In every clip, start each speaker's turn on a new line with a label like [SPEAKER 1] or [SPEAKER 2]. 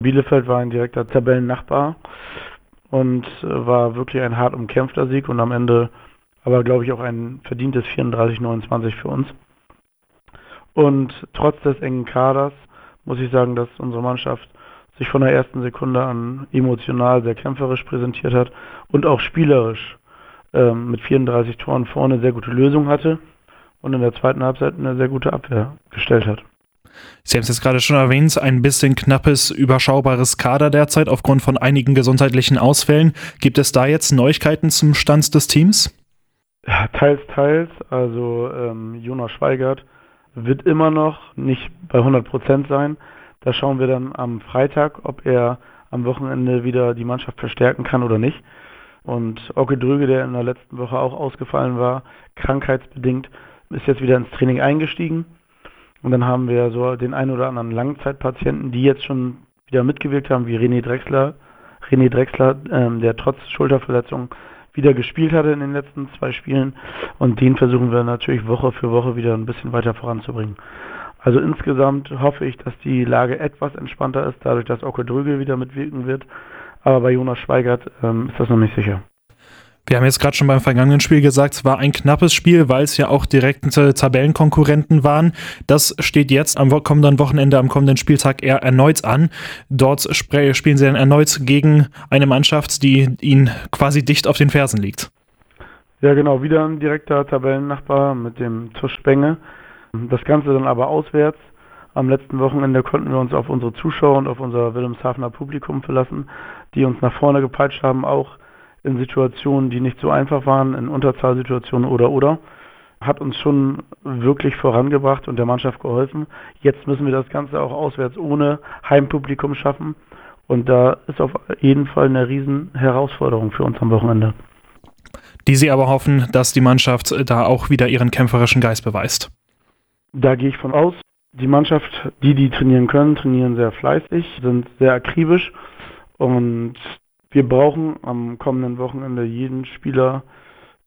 [SPEAKER 1] Bielefeld war ein direkter Tabellennachbar und äh, war wirklich ein hart umkämpfter Sieg und am Ende aber, glaube ich, auch ein verdientes 34-29 für uns. Und trotz des engen Kaders muss ich sagen, dass unsere Mannschaft sich von der ersten Sekunde an emotional sehr kämpferisch präsentiert hat und auch spielerisch ähm, mit 34 Toren vorne sehr gute Lösungen hatte und in der zweiten Halbzeit eine sehr gute Abwehr gestellt hat.
[SPEAKER 2] Sie haben es jetzt gerade schon erwähnt, ein bisschen knappes, überschaubares Kader derzeit aufgrund von einigen gesundheitlichen Ausfällen. Gibt es da jetzt Neuigkeiten zum Stand des Teams?
[SPEAKER 1] Teils, teils. Also ähm, Jonas Schweigert wird immer noch nicht bei 100 Prozent sein. Da schauen wir dann am Freitag, ob er am Wochenende wieder die Mannschaft verstärken kann oder nicht. Und Ocke Drüge, der in der letzten Woche auch ausgefallen war, krankheitsbedingt, ist jetzt wieder ins Training eingestiegen. Und dann haben wir so den einen oder anderen Langzeitpatienten, die jetzt schon wieder mitgewirkt haben, wie René Drexler, René Drexler, ähm, der trotz Schulterverletzung wieder gespielt hatte in den letzten zwei Spielen. Und den versuchen wir natürlich Woche für Woche wieder ein bisschen weiter voranzubringen. Also insgesamt hoffe ich, dass die Lage etwas entspannter ist, dadurch, dass Ocke Drügel wieder mitwirken wird. Aber bei Jonas Schweigert ähm, ist das noch nicht sicher.
[SPEAKER 2] Wir haben jetzt gerade schon beim vergangenen Spiel gesagt, es war ein knappes Spiel, weil es ja auch direkte Tabellenkonkurrenten waren. Das steht jetzt am kommenden Wochenende, am kommenden Spieltag eher erneut an. Dort spielen sie dann erneut gegen eine Mannschaft, die ihnen quasi dicht auf den Fersen liegt.
[SPEAKER 1] Ja, genau, wieder ein direkter Tabellennachbar mit dem Tusch Benge. Das Ganze dann aber auswärts. Am letzten Wochenende konnten wir uns auf unsere Zuschauer und auf unser Wilhelmshavener Publikum verlassen, die uns nach vorne gepeitscht haben, auch in Situationen, die nicht so einfach waren, in Unterzahlsituationen oder oder, hat uns schon wirklich vorangebracht und der Mannschaft geholfen. Jetzt müssen wir das Ganze auch auswärts ohne Heimpublikum schaffen. Und da ist auf jeden Fall eine riesen Herausforderung für uns am Wochenende.
[SPEAKER 2] Die Sie aber hoffen, dass die Mannschaft da auch wieder ihren kämpferischen Geist beweist.
[SPEAKER 1] Da gehe ich von aus. Die Mannschaft, die die trainieren können, trainieren sehr fleißig, sind sehr akribisch und wir brauchen am kommenden Wochenende jeden Spieler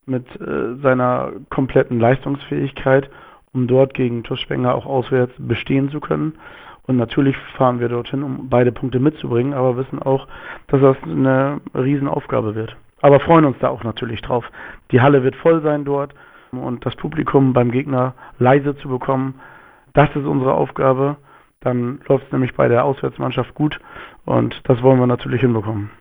[SPEAKER 1] mit äh, seiner kompletten Leistungsfähigkeit, um dort gegen Tuschwenger auch auswärts bestehen zu können. Und natürlich fahren wir dorthin, um beide Punkte mitzubringen, aber wissen auch, dass das eine Riesenaufgabe wird. Aber freuen uns da auch natürlich drauf. Die Halle wird voll sein dort und das Publikum beim Gegner leise zu bekommen, das ist unsere Aufgabe. Dann läuft es nämlich bei der Auswärtsmannschaft gut und das wollen wir natürlich hinbekommen.